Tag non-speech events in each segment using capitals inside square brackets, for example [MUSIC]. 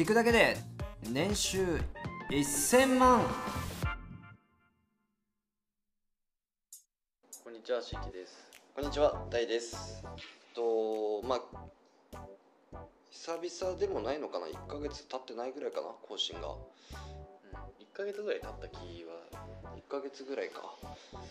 聞くだけで年収1000万こんにちは、しきです。こんにちは、大です。と、まあ、久々でもないのかな、1ヶ月経ってないぐらいかな、更新が。うん、1ヶ月ぐらい経った気は1ヶ月ぐらいか。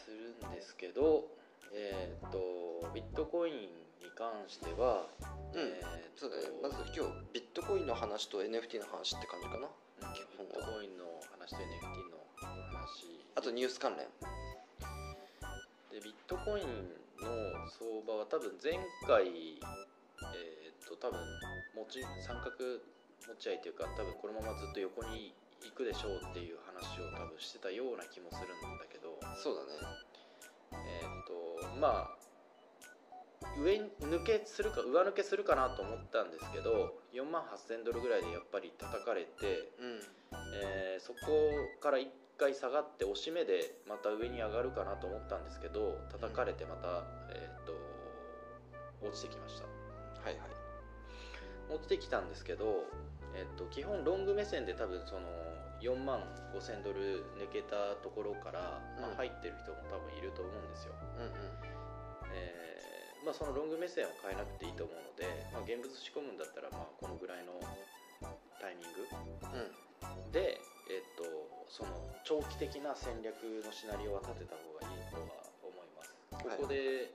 するんですけど、えっ、と、ビットコインに関しては、うんえーとそうだね、まず今日、ビットコインの話と NFT の話って感じかな。うんビットコインの話と NFT の話。あとニュース関連。で、ビットコインの相場は多分前回、えっ、と、多分持ち、三角持ち合いというか、多分このままずっと横に行くでしょうっていう話を多分してたような気もするんだけど、そうだね。えーっとまあ上に抜けするか上抜けするかなと思ったんですけど4万8000ドルぐらいでやっぱり叩かれて、うん。えーそこから1回下がって押し目でまた上に上がるかなと思ったんですけど叩かれてまた、えーっと落ちてきましたはいはい。落ちてきたんですけど、えっと、基本ロング目線で多分その4万5000ドル抜けたところから、まあうん入ってる人も多分いると思うんですよ、うんうん。えーまあ、そのロング目線を変えなくていいと思うので、まあ、現物仕込むんだったらまあこのぐらいのタイミングうん。で、えっとその長期的な戦略のシナリオは立てた方がいいとは思いますはいここで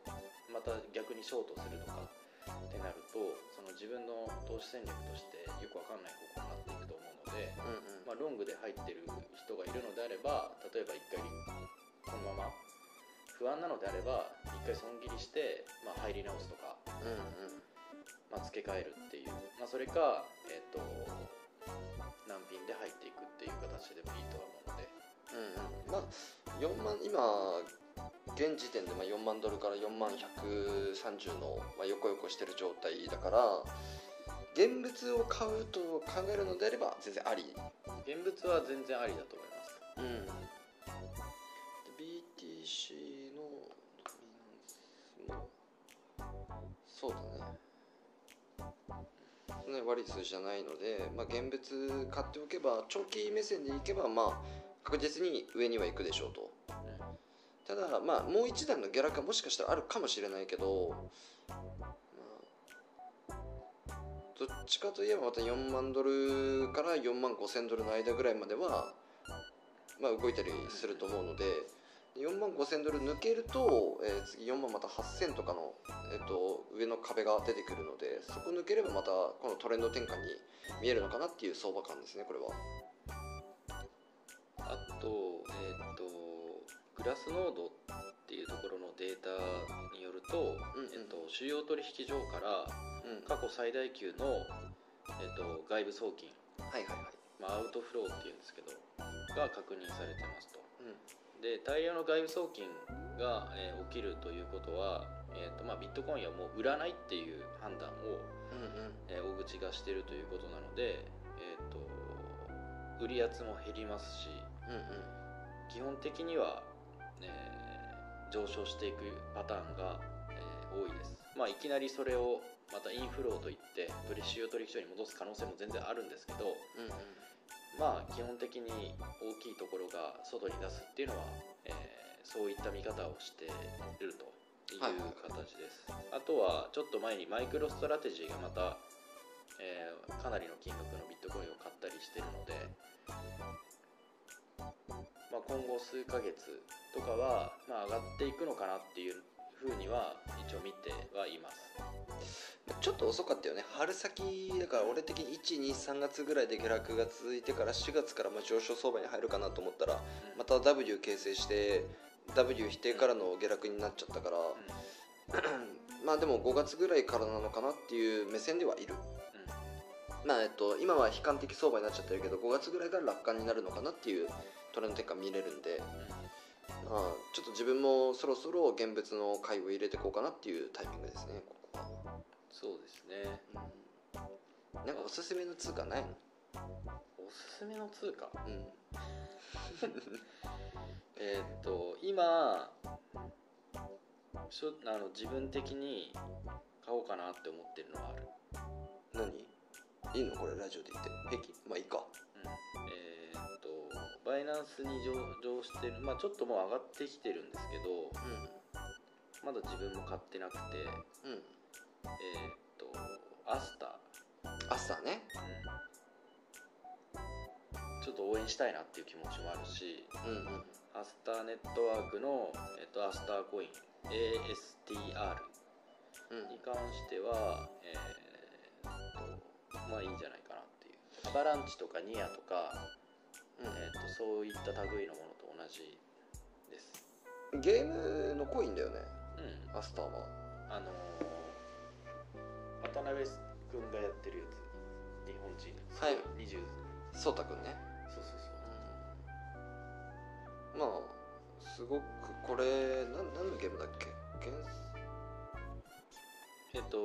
また逆にショートするとかってなるとその自分の投資戦略としてよくわかんない方向になっていくと思うので、うんうん。まあ、ロングで入ってる人がいるのであれば例えば一回このまま不安なのであれば一回損切りして、まあ、入り直すとか、うんまあ、付け替えるっていう、まあ、それか、えっと難品で入っていくっていう形でもいいとは思うので。うん。うん。うん。まあ、4万、今、現時点でまあ4万ドルから4万130の、まあ、横横してる状態だから現物を買うと考えるのであれば全然あり、現物は全然ありだと思います。うん、じゃないので、まあ、現物買っておけば長期目線でいけばまあ確実に上には行くでしょうと。ただまあもう一段の下落はもしかしたらあるかもしれないけど、まあ、どっちかといえばまた4万ドルから4万5千ドルの間ぐらいまでは、まあ、動いたりすると思うので4万5千ドル抜けると、えー次4万また8千とかの、えー、と上の壁が出てくるのでそこ抜ければまたこのトレンド転換に見えるのかなっていう相場感ですねこれは。あとえっ、とグラスノードっていうところのデータによると,、うんうん。えっと主要取引所からうん、過去最大級の、えっと外部送金、はいはいはい。まあ、アウトフローっていうんですけどが確認されてますと。うんで大量の外部送金が、えー起きるということは、えーとまあ、ビットコインはもう売らないっていう判断を、うんうん。えー大口がしてるということなので、えー、と売り圧も減りますしうんうん。基本的には、えー上昇していくパターンが、えー多いです、まあ、いきなりそれをまたインフローといって取り主要取引所に戻す可能性も全然あるんですけどうんうんまあ基本的に大きいところが外に出すっていうのは、えーそういった見方をしているというはいはい。形です、あとはちょっと前にマイクロストラテジーがまた、えーかなりの金額のビットコインを買ったりしてるので、まあ、今後数ヶ月とかは、まあ、上がっていくのかなっていうふうには一応見てはいますちょっと遅かったよね。春先。だから俺的に123月ぐらいで下落が続いてから4月からまあ上昇相場に入るかなと思ったらうん。また W 形成して W 否定からの下落になっちゃったから、[CLEARS THROAT] まあでも5月ぐらいからなのかなっていう目線ではいる。まあえっと今は悲観的相場になっちゃってるけど5月ぐらいから楽観になるのかなっていうトレンド転換見れるんで、まあ、ちょっと自分もそろそろ現物の買いを入れていこうかなっていうタイミングですねそうですね。うん、なんかおすすめの通貨ないの？おすすめの通貨？うん。[LAUGHS] えーっと今しょあの自分的に買おうかなって思ってるのはある。何？いいの？これラジオで言って。平気まあいいか。うん。えーっとバイナンスに上場してる。まあちょっともう上がってきてるんですけどうまだ自分も買ってなくて。んうんえーっとアスタ朝ね。うん。ちょっと応援したいなっていう気持ちもあるしうんうん。アスターネットワークの、えっと、アスターコイン。ASTR うん。に関しては、えーっとまあいいんじゃないかなっていう。アバランチとかニアとか、うん。えーっとそういった類のものと同じです。ゲームのコインだよね。うん。アスターは。あのー渡辺君がやってるやつ。日本人。はい。20そうたくんね。そうそうそう。まあすごくこれなん何のゲームだっけ？原えっと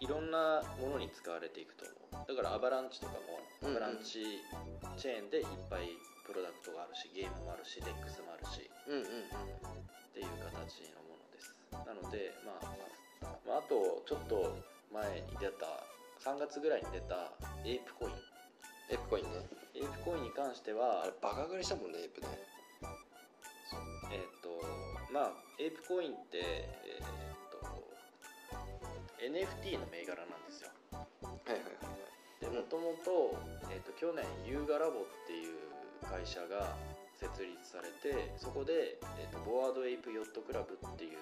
いろんなものに使われていくと思う。だからアバランチとかもうんうん。アバランチチェーンでいっぱいプロダクトがあるしゲームもあるしデックスもあるし。うんうんっていう形のものです。なのでまあ、まあ、あとちょっと前に出た3月ぐらいに出たエイプコイン。エイプコインね。エイプコインに関してあれはバカ売りしたもんねエイプね。えっ、とまあエイプコインってえっ、と NFT の銘柄なんですよ。はいはいはいでもともと,、えー、と去年ユガラボっていう会社が設立されてそこで、えー、とボアードエイプヨットクラブっていう、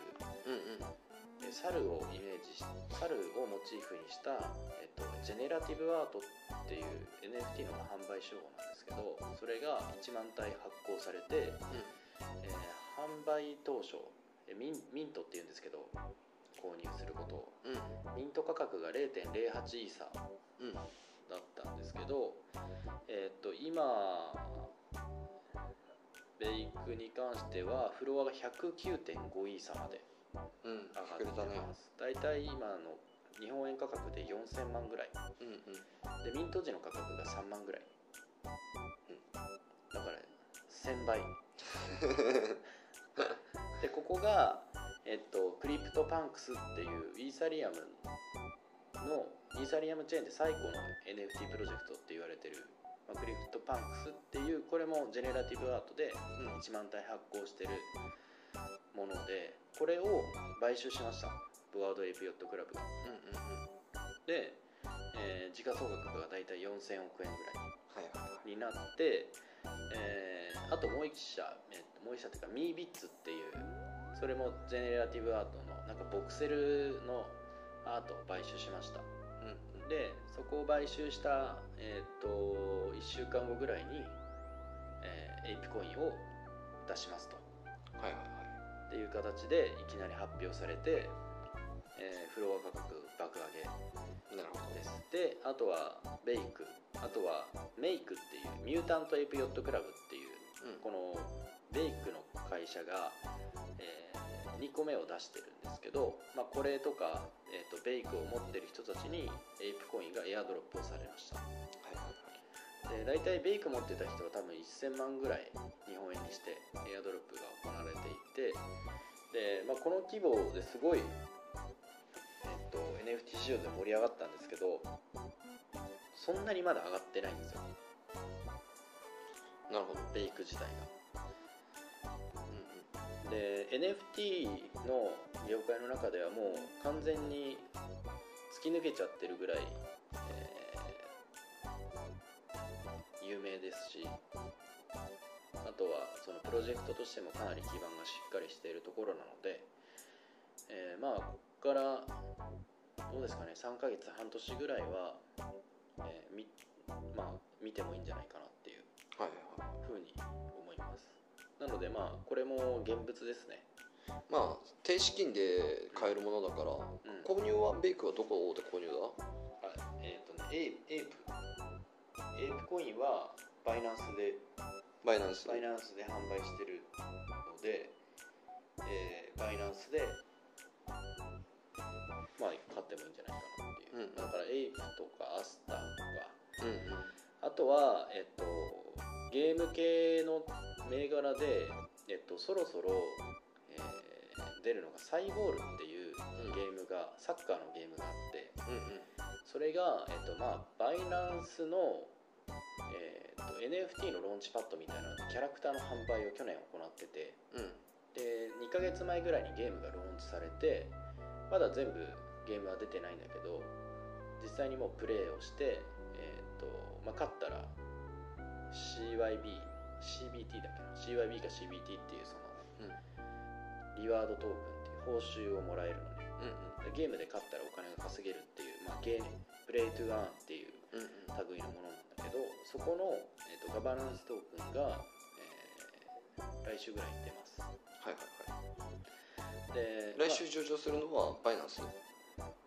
うんうんえー猿をイメージし猿をモチーフにした、えー、とジェネラティブアートっていう NFT の販売手法なんですけどそれが1万体発行されて、えー販売当初えーミンミントっていうんですけど購入することを。うん。ミント価格が0.08イーサうん。だったんですけど、えーっと今ベイクに関してはフロアが109.5イーサまでうん上がってます、大体今の日本円価格で4000万ぐらい。うんうん。でミント時の価格が3万ぐらい、うん、だから1000倍。[LAUGHS] でここが、えっと、クリプトパンクスっていうイーサリアムのイーサリアムチェーンで最古の NFT プロジェクトって言われてる、まあ、クリプトパンクスっていうこれもジェネラティブアートでうん。1万体発行してるものでこれを買収しました。ボアードエイプヨットクラブが。うんうんうん。で、えー時価総額が大体4000億円ぐらいになって、えーあともう一社、えっともう一社っていうかミービッツっていうそれもジェネラティブアートのなんかボクセルのアートを買収しました。うんでそこを買収した、えっと1週間後ぐらいに、えーエイプコインを出しますと。はいはいはいっていう形でいきなり発表されて、えーフロア価格爆上げなるほど。です。であとはベイクあとはメイクっていうミュータントエイプヨットクラブっていううん。このベイクの会社が、え2個目を出してるんですけど、まあ、これとか、えー、とベイクを持ってる人たちにエイプコインがエアドロップをされましたで大体ベイク持ってた人は多分1000万ぐらい日本円にしてエアドロップが行われていてで、まあ、この規模ですごい、えっと NFT 市場で盛り上がったんですけどそんなにまだ上がってないんですよ。なるほど。ベイク自体が。うんで NFT の業界の中ではもう完全に突き抜けちゃってるぐらい、有名ですしあとはそのプロジェクトとしてもかなり基盤がしっかりしているところなので、えーまあここからどうですかね3ヶ月半年ぐらいは、えーみまあ、見てもいいんじゃないかなっていうふうに思います。なのでまあこれも現物ですね。まあ低資金で買えるものだから、ん。購入はベイクはどこで購入だ？あえっ、とねエイエイプエイプコインはバイナンスでバイナンスバイナンスで販売してるので、えーバイナンスでまあ買ってもいいんじゃないかなっていう、うんだからエイプとかアスターとか。うんうん。あとは、えっと、ゲーム系の銘柄で、えっと、そろそろ、えー出るのがサイボールっていううゲームが、サッカーのゲームがあって。うんうん。それが、えっとまあ、バイナンスの、えっと NFT のローンチパッドみたいなキャラクターの販売を去年行っててうん。で2ヶ月前ぐらいにゲームがローンチされてまだ全部ゲームは出てないんだけど実際にもうプレイをして、えっとまあ、勝ったら CYB CBT だっけな？CYB か CBT っていうその、リワードトークンっていう報酬をもらえるのね。うんうん。でゲームで勝ったらお金が稼げるっていう、まあ、ゲームプレイトゥアーンっていううんうん。類のものなんだけどそこの、えー、とガバナンストークンが、えー来週ぐらいに出ます。はいはいはい。で来週上場するのはバイナンス？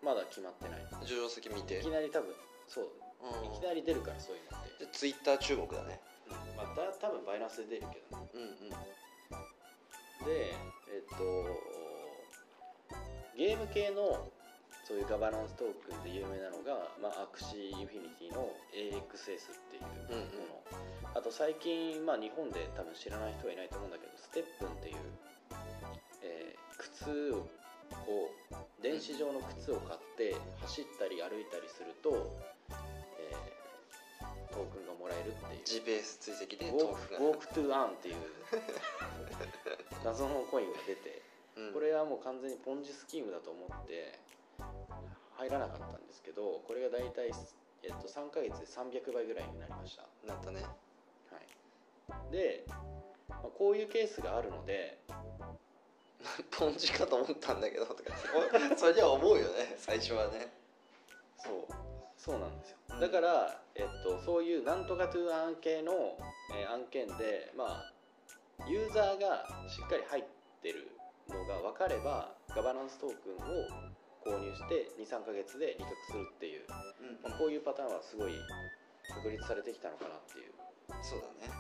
まだ決まってない。上場先見て？いきなり多分そう。うん。いきなり出るからそういうのって。じゃあツイッター注目だね。うん。まあだ多分バイナンスで出るけどね。うんうん。でえっとゲーム系のそういうガバナンストークンで有名なのが、まあ、アクシーインフィニティの AXS っていうもの、あと最近、まあ、日本で多分知らない人はいないと思うんだけどステップンっていう、えー靴を電子上の靴を買って走ったり歩いたりすると、えートークンがもらえるっていう。GPS 追跡でウォークトークが。ウォークトゥアンっていう [LAUGHS] 謎のコインが出て。うん。これはもう完全にポンジスキームだと思って入らなかったんですけどこれが大体、えっと、3ヶ月で300倍ぐらいになりました、なったね。はい、で、まあこういうケースがあるのでポンジかと思ったんだけどとかお [LAUGHS] それじゃ思うよね最初はね。そう。そうなんですよ。うん。だから、えっと、そういうなんとかトゥーアン系の、えー案件でまあユーザーがしっかり入ってるのが分かればガバナンストークンを購入して23ヶ月で利確するっていう、うん。まあ、こういうパターンはすごい確立されてきたのかなっていう。そうだね。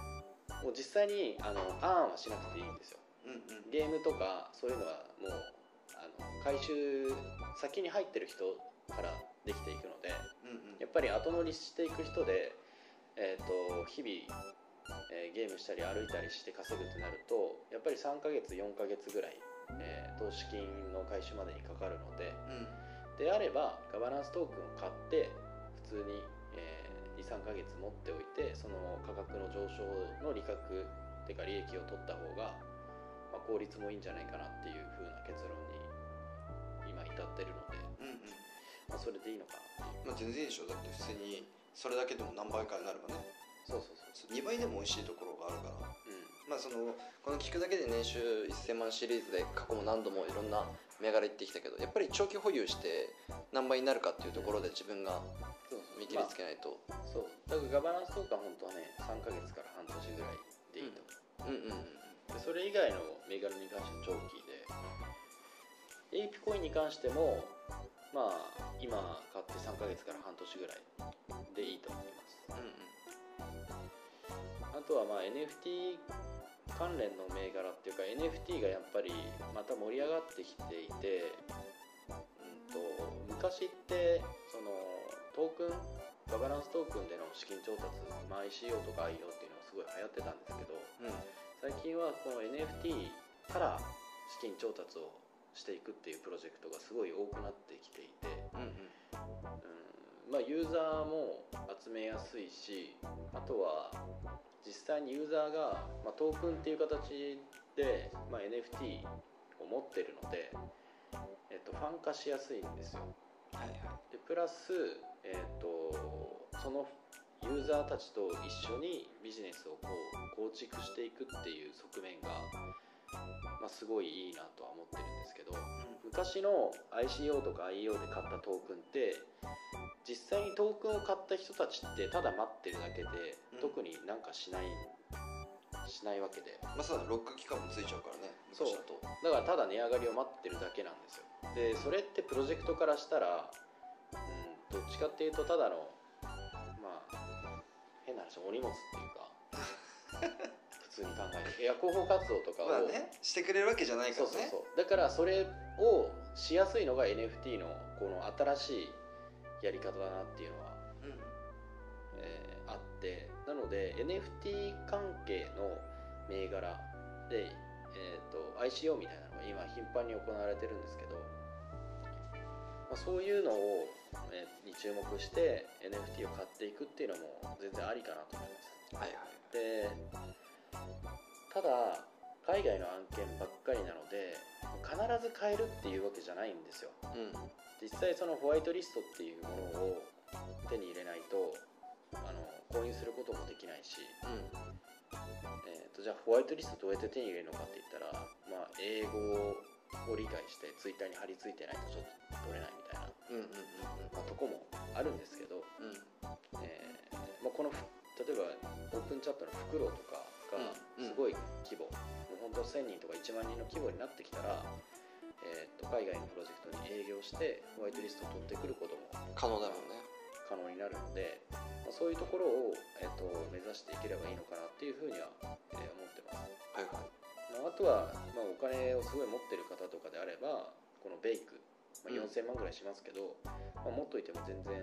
もう実際にあのアーンはしなくていいんですよ。うんうん。ゲームとかそういうのはもうあの回収先に入ってる人からできていくのでうんうん。やっぱり後乗りしていく人で、えー、と日々、えーゲームしたり歩いたりして稼ぐってなるとやっぱり3ヶ月4ヶ月ぐらい、えー投資金の回収までにかかるのでうん。であればガバナンストークンを買って普通に、え23ヶ月持っておいてその価格の上昇の利確っていうか利益を取った方が、まあ、効率もいいんじゃないかなっていう風な結論に今至ってるので、うんうん。まあ、それでいいのかなっていう。まあ全然いいでしょ。だって普通にそれだけでも何倍かになればね。そうそうそう。2倍でも美味しいところがあるから。うんまあそのこの聞くだけで年収1000万シリーズで過去も何度もいろんな銘柄言ってきたけどやっぱり長期保有して何倍になるかっていうところで自分が見切りつけないと、まあそう。だからガバナンストークは本当はね3ヶ月から半年ぐらいでいいと、う。ん。うんうんでそれ以外の銘柄に関しては長期で。AP コインに関してもまあ今買って3ヶ月から半年ぐらいでいいと思います。うんあとはまあ NFT 関連の銘柄っていうか NFT がやっぱりまた盛り上がってきていて、うん、と昔ってそのトークンガバナンストークンでの資金調達、まあ、ICO とか IO っていうのがすごい流行ってたんですけどうん。最近はこの NFT から資金調達をしていくっていうプロジェクトがすごい多くなってきていて、うん。うん。まあ、ユーザーも集めやすいしあとは実際にユーザーが、まあ、トークンっていう形で、まあ、NFT を持ってるので、えっと、ファン化しやすいんですよ。はいはい。でプラス、えっとそのユーザーたちと一緒にビジネスをこう構築していくっていう側面が、まあ、すごいいいなとは思ってるんですけど昔の ICO とか IEO で買ったトークンって実際にトークンを買った人たちってただ待ってるだけで、うん。特になんかしないしないわけで。まあそうだロック期間もついちゃうからねそう。昔だからただ値上がりを待ってるだけなんですよ。でそれってプロジェクトからしたらうんどっちかっていうとただのまあ変な話お荷物っていうか [LAUGHS] 考えていや広報活動とかを、まあねしてくれるわけじゃないかそうらね。そうそうだからそれをしやすいのが NFT のこの新しいやり方だなっていうのは、うん。えーあって。なので NFT 関係の銘柄で、えー、と ICO みたいなのが今頻繁に行われてるんですけどまあ、そういうのを、えーに注目して NFT を買っていくっていうのも全然ありかなと思います。はいはい。でただ海外の案件ばっかりなので必ず買えるっていうわけじゃないんですよ。うん。実際そのホワイトリストっていうものを手に入れないとあの購入することもできないし、うん。えー、とじゃあホワイトリストどうやって手に入れるのかって言ったら、まあ、英語を理解してツイッターに貼り付いてないとちょっと取れないみたいな、うんうんまあ、とこもあるんですけど、うん。うんえーまあ、このふ例えばオープンチャットのフクロウとかがうんすごい規模、もう本当1000人とか1万人の規模になってきたら、えー、と海外のプロジェクトに営業してホワイトリストを取ってくることも可能だもんね。可能になるので、まあ、そういうところを、えー、と目指していければいいのかなっていうふうには、えー思ってます、はいはい。まあ、あとは、まあ、お金をすごい持ってる方とかであればこのベイク、まあ、うん。4000万ぐらいしますけど、まあ、持っといても全然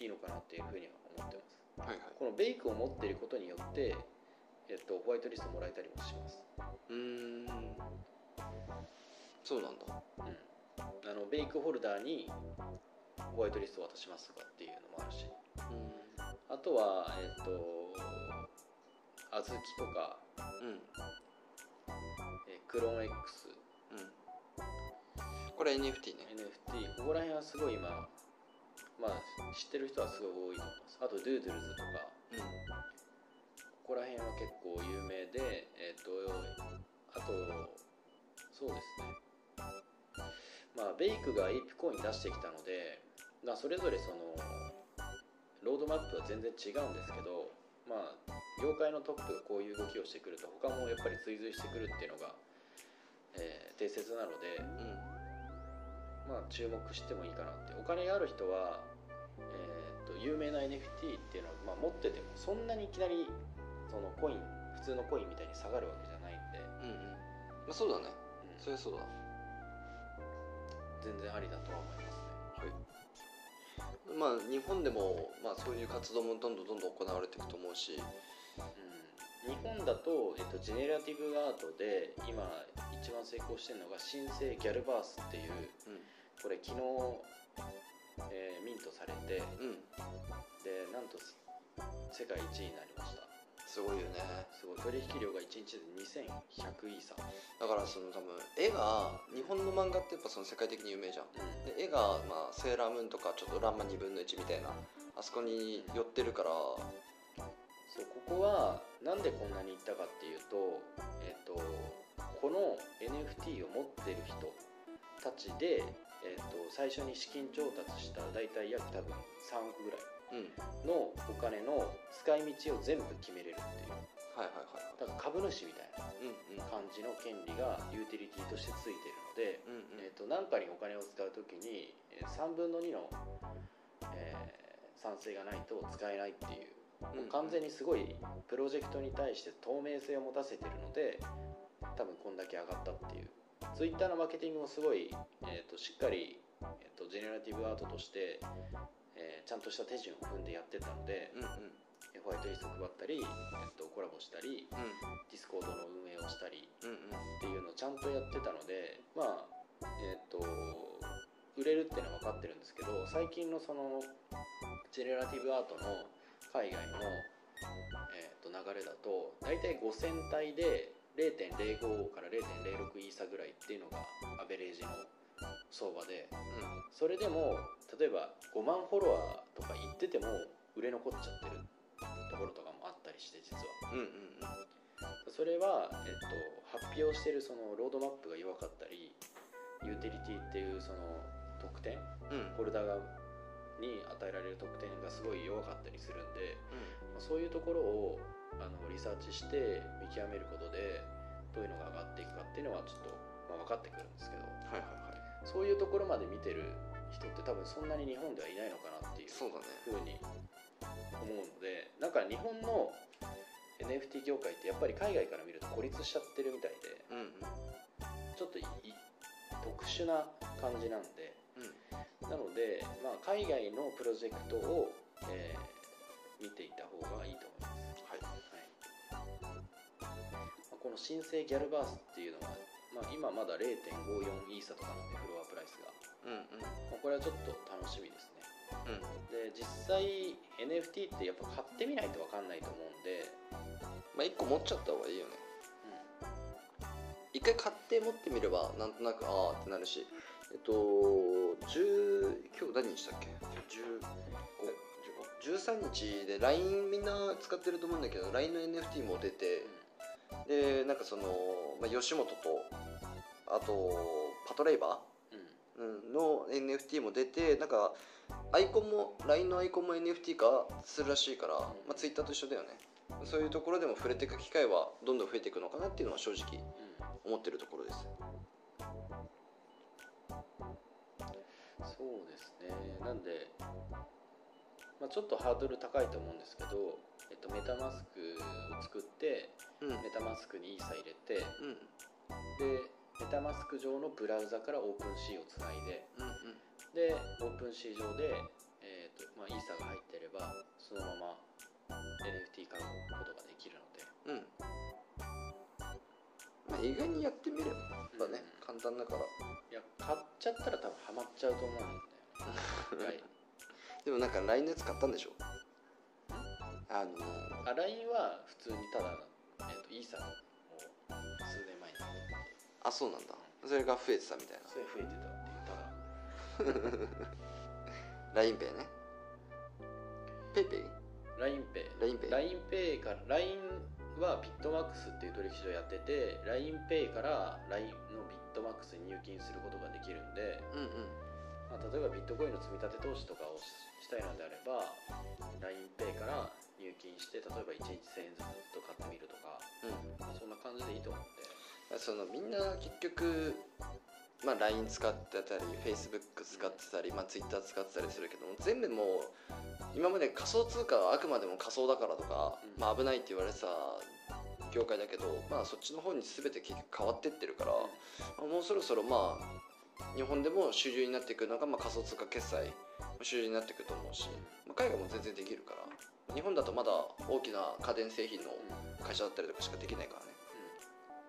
いいのかなっていうふうには思ってます。はいはい。このベイクを持っていることによって、えっと、ホワイトリストもらえたりもします、うーん。そうなんだ。うん、あのベイクホルダーにホワイトリストを渡しますとかっていうのもあるし。うん。あとはえっと小豆とか、うん。えークローン X うん。これ NFT ね。NFT ここら辺はすごい今まあ知ってる人はすごい多いと思います。あとドゥードゥルズとか。うんここら辺は結構有名でえっ、とあとそうですね。まあベイクが AP コイン出してきたので、まあ、それぞれそのロードマップは全然違うんですけどまあ業界のトップがこういう動きをしてくると他もやっぱり追随してくるっていうのが、えー定説なのでうん。まあ注目してもいいかなって。お金がある人は、えー、と有名な NFT っていうのは、まあ、持っててもそんなにいきなりそのコイン普通のコインみたいに下がるわけじゃないんで、うんうん。まあそうだね。うん。そりゃそうだ。全然ありだとは思いますね。はい。まあ日本でもまあそういう活動もどんどんどんどん行われていくと思うし。うん、日本だと、えっと、ジェネラティブアートで今一番成功してるのが新生ギャルバースっていううん。これ昨日、えーミントされてうん。でなんと世界一位になりましたすごいよね。すごい。取引量が1日で2100イーサだからその多分絵が日本の漫画ってやっぱその世界的に有名じゃん。うん。で絵が、まあ、セーラームーンとかちょっとランマ2分の1みたいなあそこに寄ってるから。そうここはなんでこんなにいったかっていうと,、えっとこの NFT を持ってる人たちで、えっと最初に資金調達した大体約多分3億ぐらい。うんのお金の使い道を全部決めれるっていう。はいはいはいだから株主みたいな感じの権利がユーティリティとしてついてるので、うんうん。えー、と何かにお金を使う時にえー3分の2の、えー賛成がないと使えないっていうもう完全にすごいプロジェクトに対して透明性を持たせてるので多分こんだけ上がったっていう。ツイッターのマーケティングもすごい、えー、としっかり、えー、とジェネラティブアートとして、えーちゃんとした手順を踏んでやってたので、うんうん。えーホワイトリスト配ったり、えー、とコラボしたりうん。ディスコードの運営をしたりうんうん。っていうのをちゃんとやってたのでまあえっ、と売れるっていうのは分かってるんですけど最近のそのジェネラティブアートの海外の、えー、と流れだと大体5000体で0.05から0.06イーサぐらいっていうのがアベレージの相場で。それでも例えば5万フォロワーとか言ってても売れ残っちゃってるところとかもあったりして実は。うんうんうん。それは、えっと、発表してるそのロードマップが弱かったりユーティリティっていうその特典うん。ホルダーがに与えられる特典がすごい弱かったりするんで、まあそういうところをあのリサーチして見極めることでどういうのが上がっていくかっていうのはちょっと、まあ、分かってくるんですけど。はいはいはいそういうところまで見てる人って多分そんなに日本ではいないのかなっていうふうに思うのでなんか日本の NFT 業界ってやっぱり海外から見ると孤立しちゃってるみたいでうんうん。ちょっとい特殊な感じなんでうん。なので、まあ、海外のプロジェクトを、えー見ていた方がいいと思います、はい。はい。まあこの新生ギャルバースっていうのはまあ、今まだ0.54イーサとかなんでフロアプライスが、うんうん。まあ、これはちょっと楽しみですね。うん。で実際 NFT ってやっぱ買ってみないと分かんないと思うんで、まあ1個持っちゃった方がいいよね。一回買って持ってみればなんとなくああってなるし。えっと10今日何日したっけ？15 13日で LINE みんな使ってると思うんだけど LINE の NFT も出て。でなんかその、まあ、吉本とあとパトレイバうんー？うん。の NFT も出てなんかアイコンも LINE のアイコンも NFT 化するらしいから、まあ、Twitter と一緒だよね。そういうところでも触れていく機会はどんどん増えていくのかなっていうのは正直うん。思ってるところです。そうですね。なんで、まあ、ちょっとハードル高いと思うんですけど、えっと、メタマスクを作ってうん。うんメタマスクにイーサ入れてでメタマスク上のブラウザからオープンシーをつないで。うんでオープンシー上で、えーとまあ、イーサが入ってればそのまま NFT 買うことができるので。うん。うんまあ意外にやってみればね、うん。簡単だから。いや買っちゃったら多分ハマっちゃうと思うんだよね。[LAUGHS] でもなんか LINE のやつ買ったんでしょ？あのあ LINE は普通にただ、えー、とイーサを数年前にあそうなんだ。それが増えてたみたいな。それ増えてたっていうただ LINEPay [LAUGHS] ね。PayPay? LINEPay LINEPay LINEPay から LINE はビットマックスっていう取引所やってて LINEPay から LINE のビットマックスに入金することができるんで、うんうん。まあ、例えばビットコインの積み立て投資とかをししたいのであれば LINEPay から入金して例えば1日1000円ずつと買ってみるとか、うん。まあ、そんな感じでいいと思うんでそのみんな結局、まあ、LINE 使ってたり Facebook 使ってたり、まあ、Twitter 使ってたりするけども全部もう今まで仮想通貨はあくまでも仮想だからとか、うん。まあ、危ないって言われてた業界だけど、まあ、そっちの方に全て結局変わってってるから、まあもうそろそろまあ日本でも主流になっていくのが、まあ、仮想通貨決済主流になっていくと思うし、まあ、海外も全然できるから日本だとまだ大きな家電製品のうん。会社だったりとかしかできないからね、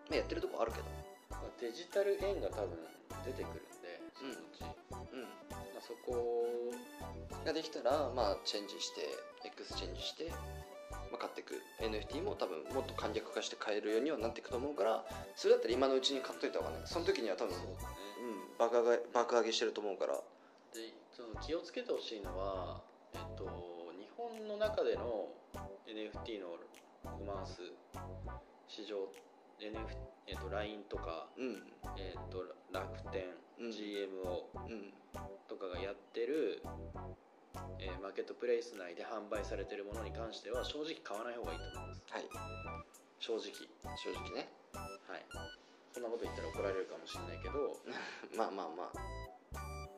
まあ、やってるとこあるけど。まあデジタル円が多分出てくるんでそのうち、うん。まあ、そこができたら、まあ、チェンジしてエクスチェンジして、まあ、買っていく NFT も多分もっと簡略化して買えるようにはなっていくと思うからそれだったら今のうちに買っといた方がねその時には多分、そうだね。うん、爆上げ爆上げしてると思うから。でその気をつけてほしいのは、えっと、日本の中での NFT のコマース市場 NF、えっと、LINE とか、うん。えっと、楽天、うん。GMO うん。とかがやってる、えーマーケットプレイス内で販売されてるものに関しては正直買わない方がいいと思います。はい。正直。正直ね。はい。こんなこと言ったら怒られるかもしれないけど、[LAUGHS] まあまあまあ。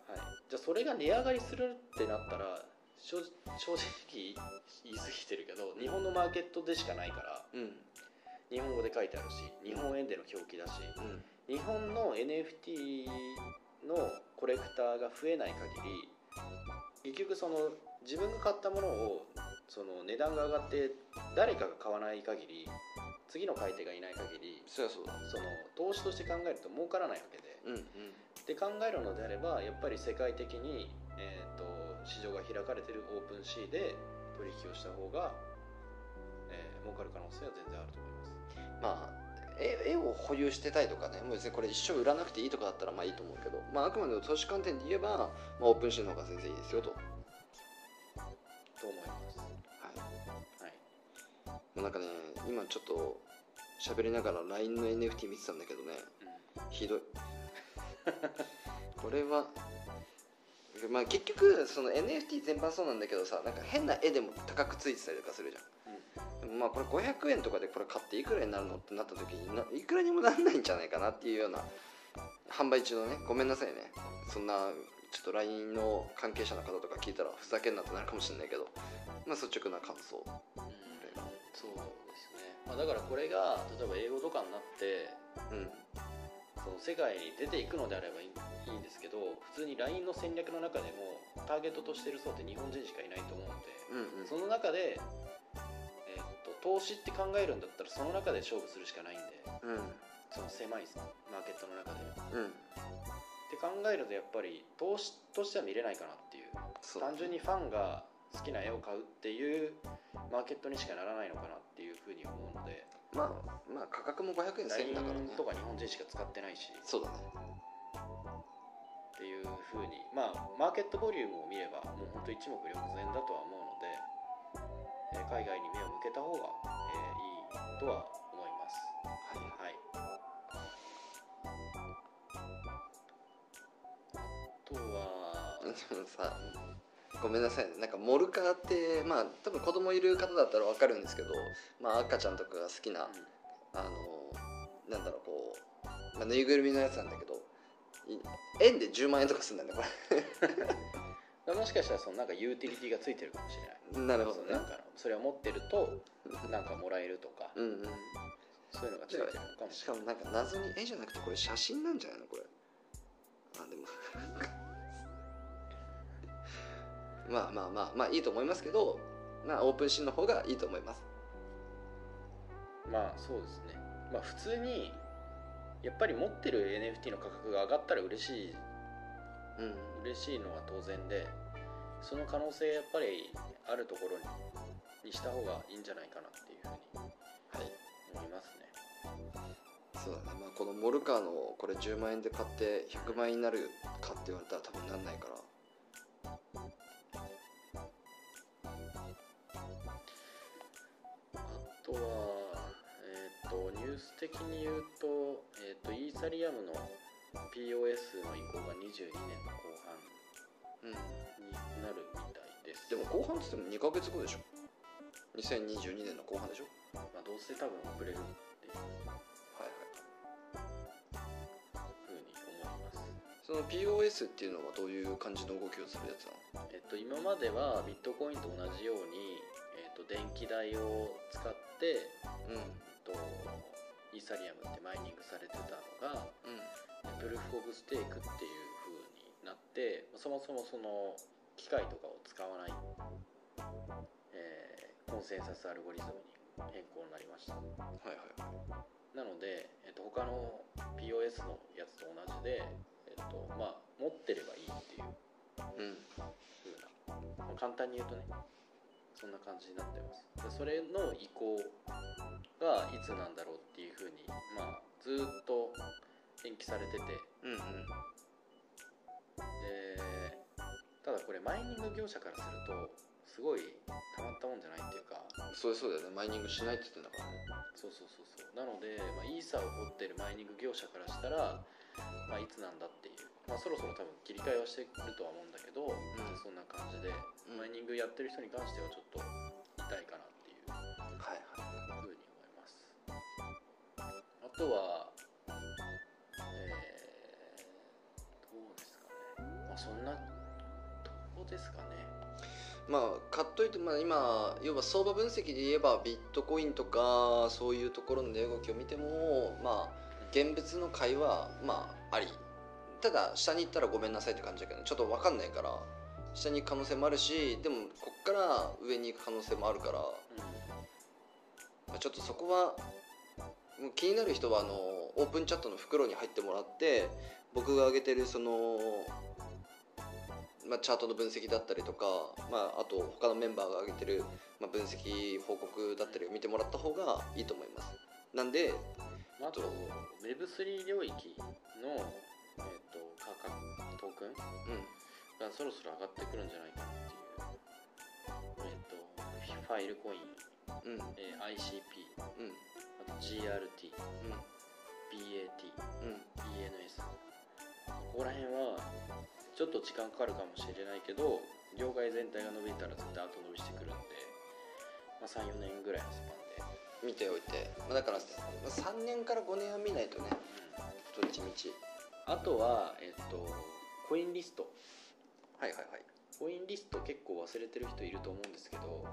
はい、じゃあそれが値上がりするってなったら正正直言い過ぎてるけど日本のマーケットでしかないからうん日本語で書いてあるし日本円での表記だしうん。日本の NFT のコレクターが増えない限り結局その自分が買ったものをその値段が上がって誰かが買わない限り次の買い手がいない限りそりゃそうだ。その投資として考えると儲からないわけで。うんうん。で考えるのであればやっぱり世界的に、えー、と市場が開かれてるオープンシーで取引をした方が、えー儲かる可能性は全然あると思いますまあ絵絵を保有してたいとかねもう別にこれ一生売らなくていいとかだったらまあいいと思うけど、まあ、あくまでも投資観点で言えば、まあ、オープンシーの方が全然いいですよと、はい、と思います。はい。もうなんかね今ちょっと喋りながら LINE の NFT 見てたんだけどねひどい。これはまあ結局その NFT 全般そうなんだけどさなんか変な絵でも高くついてたりとかするじゃん。うんまあこれ500円とかでこれ買っていくらになるのってなった時にないくらにもなんないんじゃないかなっていうような販売中のねごめんなさいね。そんなちょっと LINE の関係者の方とか聞いたらふざけんなってなるかもしれないけどまあ率直な感想。うんそうですね、まあ、だからこれが例えば英語とかになってうん。その世界に出ていくのであればいいんですけど普通に LINE の戦略の中でもターゲットとしてる層って日本人しかいないと思うのでうんうん。その中で、と投資って考えるんだったらその中で勝負するしかないんで。うん。その狭いマーケットの中で。うん。って考えるとやっぱり投資としては見れないかなっていう。単純にファンが好きな絵を買うっていうマーケットにしかならないのかなっていうふうに思うので。まあまあ価格も500円1000円だからね。とか日本人しか使ってないし。そうだね。っていうふうに。まあマーケットボリュームを見ればもう本当一目瞭然だとは思う海外に目を向けた方が、えーいいとは思います。はいはい。あとは [LAUGHS] でもさごめんなさいね。なんかモルカーってまあ多分子供いる方だったら分かるんですけど、まあ、赤ちゃんとかが好きな、うん。あのなんだろうこう、まあ、ぬいぐるみのやつなんだけどい円で10万円とかするんだよねこ [LAUGHS] もしかしたらそのなんかユーティリティがついてるかもしれない。れなるほどね。なんかそれを持ってるとなんかもらえるとか。うんうんそういうのがついてるのかもししれない。かもなんか謎に絵じゃなくてこれ写真なんじゃないのこれ。あでも。[LAUGHS] まあまあまあまあいいと思いますけどまあオープンシーンの方がいいと思います。まあそうですね。まあ普通にやっぱり持ってる NFT の価格が上がったら嬉しいうん。嬉しいのは当然でその可能性やっぱりあるところににした方がいいんじゃないかなっていうふうにはい。思いますね。そうだねまあこのモルカーのこれ10万円で買って100万円になるかって言われたら多分なんないから。あとはえっ、とニュース的に言うと,、えー、とイーサリアムの POS の移行が22年の後半うんになるみたいです。でも後半っつっても2ヶ月後でしょ。2022年の後半でしょ。まあ、どうせ多分遅れるっていうはいはいふうに思います。その POS っていうのはどういう感じの動きをするやつなの？えっと、今まではビットコインと同じように、えっと、電気代を使って、うん。と、イーサリアムってマイニングプルーフ・オブ・ステークっていう風になってそもそもその機械とかを使わない、えーコンセンサスアルゴリズムに変更になりましたはいはいなので、えっと、他の POS のやつと同じで、えっとまあ、持ってればいいっていううん風な、ま簡単に言うとねそんな感じになってますでそれの移行がいつなんだろうっていう風にまあずっと延期されてて。うんうん。でただこれマイニング業者からするとすごいたまったもんじゃないっていうか。そうそうだよね。マイニングしないって言ってんだからね。そうそうそうそう。なので、まあ、イーサを掘ってるマイニング業者からしたら、まあ、いつなんだっていう、まあ、そろそろ多分切り替えはしてくるとは思うんだけど、ん。そんな感じで、うん。マイニングやってる人に関してはちょっと痛いかなっていうはいはい。ふうに思います。あとはそんなとこですかね。まあ買っといて、まあ、今要は相場分析で言えばビットコインとかそういうところの値動きを見てもまあ現物の買いはまああり。ただ下に行ったらごめんなさいって感じだけどちょっと分かんないから下に行く可能性もあるしでもこっから上に行く可能性もあるから、まあ、ちょっとそこは気になる人はあのオープンチャットの袋に入ってもらって僕が上げてるそのまあ、チャートの分析だったりとか、まあ、あと他のメンバーが上げてる、まあ、分析報告だったりを見てもらった方がいいと思います。なんでまあ、あと Web3 領域の、えー、と価格トークンうん。がそろそろ上がってくるんじゃないかなっていう、えっとファイルコイン、うん。えー ICP うん。あと GRT うん。BAT うん。ENS ここら辺はちょっと時間かかるかもしれないけど業界全体が伸びたら絶対後伸びしてくるんで、まあ、34年ぐらいのスパンで、見ておいて、まあ、だからまあ3年から5年は見ないとねどっちみちあとは、えっと、コインリスト。はいはいはい。コインリスト結構忘れてる人いると思うんですけど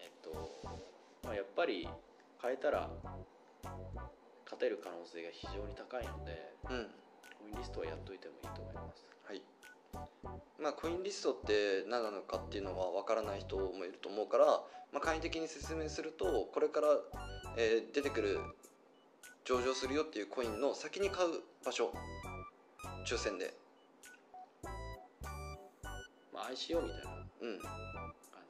えっと、まあ、やっぱり変えたら勝てる可能性が非常に高いのでうん。コインリストはやっといてもいいと思います。はいまあコインリストって何なのかっていうのは分からない人もいると思うから、まあ、簡易的に説明するとこれから、えー出てくる上場するよっていうコインの先に買う場所抽選で。まあ、ICO みたいなうん。感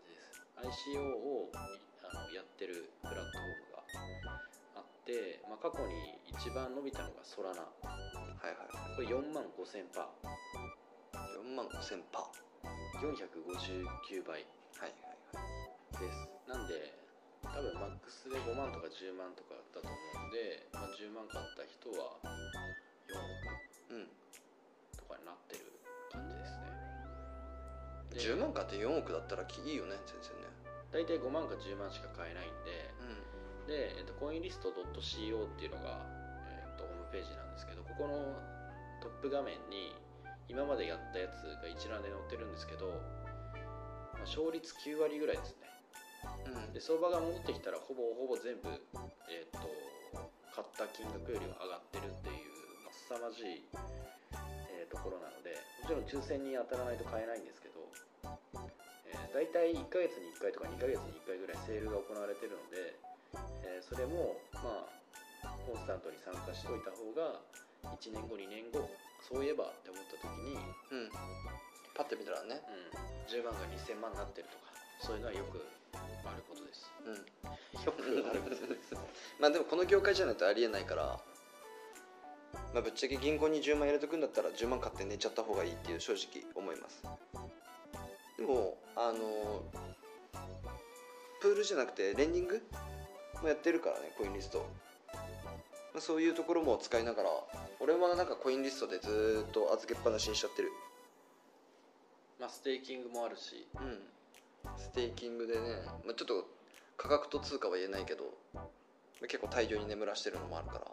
じです。ICO をあのやってるプラットフォームがあって、まあ、過去に一番伸びたのがソラナ。はいはいこれ4万5000パ4万5000パー。459倍。ーはいはい。です。なんで多分マックスで5万とか10万とかだと思うんで、まあ、10万買った人は4億うんとかになってる感じですね。で10万買って4億だったらきいいよね全然ね。大体5万か10万しか買えないんでうん。で、えっと、コインリスト .co っていうのが、えっと、ホームページなんですけどここのトップ画面に今までやったやつが一覧で載ってるんですけど、まあ、勝率9割ぐらいですね。うん。で相場が戻ってきたらほぼほぼ全部、えっと買った金額よりは上がってるっていう、まあ、凄まじい、えーところなのでもちろん抽選に当たらないと買えないんですけど、えー、大体1ヶ月に1回とか2ヶ月に1回ぐらいセールが行われてるので、えーそれもまあコンスタントに参加しといた方が1年後2年後そういえばって思った時に、うん。パッて見たらねうん、10万が2000万になってるとかそういうのはよくあることです。うん。よくあることです。[LAUGHS] まあでもこの業界じゃないとありえないからまあぶっちゃけ銀行に10万入れとくんだったら10万買って寝ちゃった方がいいっていう正直思います。でもあのプールじゃなくてレンディングもやってるからねコインリスト、まあ、そういうところも使いながら俺はなんかコインリストでずーっと預けっぱなしにしちゃってる。まあステーキングもあるし。うん。ステーキングでね、まあ、ちょっと価格と通貨は言えないけどまあ結構大量に眠らしてるのもあるから。は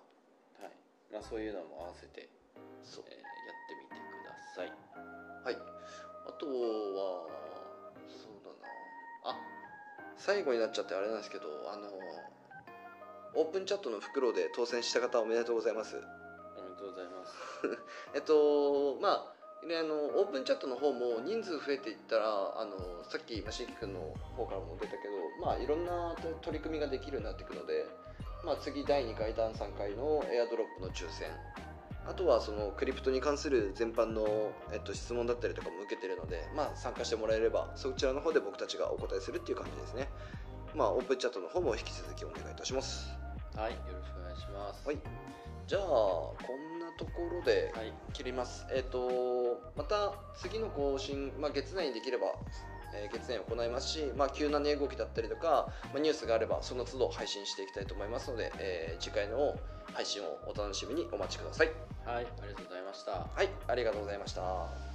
い。まあ、そういうのも合わせて、そう。えーやってみてください。はい。あとはそうだな。あ最後になっちゃってあれなんですけどあのオープンチャットの袋で当選した方おめでとうございます。おめでとうございます。[LAUGHS] えっとまあね、あのオープンチャットの方も人数増えていったらあのさっきまあしんき君の方からも出たけど、まあ、いろんな取り組みができるようになっていくので、まあ、次第2回第3回のエアドロップの抽選。あとはそのクリプトに関する全般の、えっと、質問だったりとかも受けてるので、まあ、参加してもらえればそちらの方で僕たちがお答えするっていう感じですね、まあ、オープンチャットの方も引き続きお願いいたしますはいよろしくお願いしますはいじゃあこんなところではい切ります。えっ、とまた次の更新、まあ、月内にできれば、えー月内行いますし、まあ、急な値動きだったりとか、まあ、ニュースがあればその都度配信していきたいと思いますので、えー次回の配信をお楽しみにお待ちください。はいありがとうございましたはい、ありがとうございました。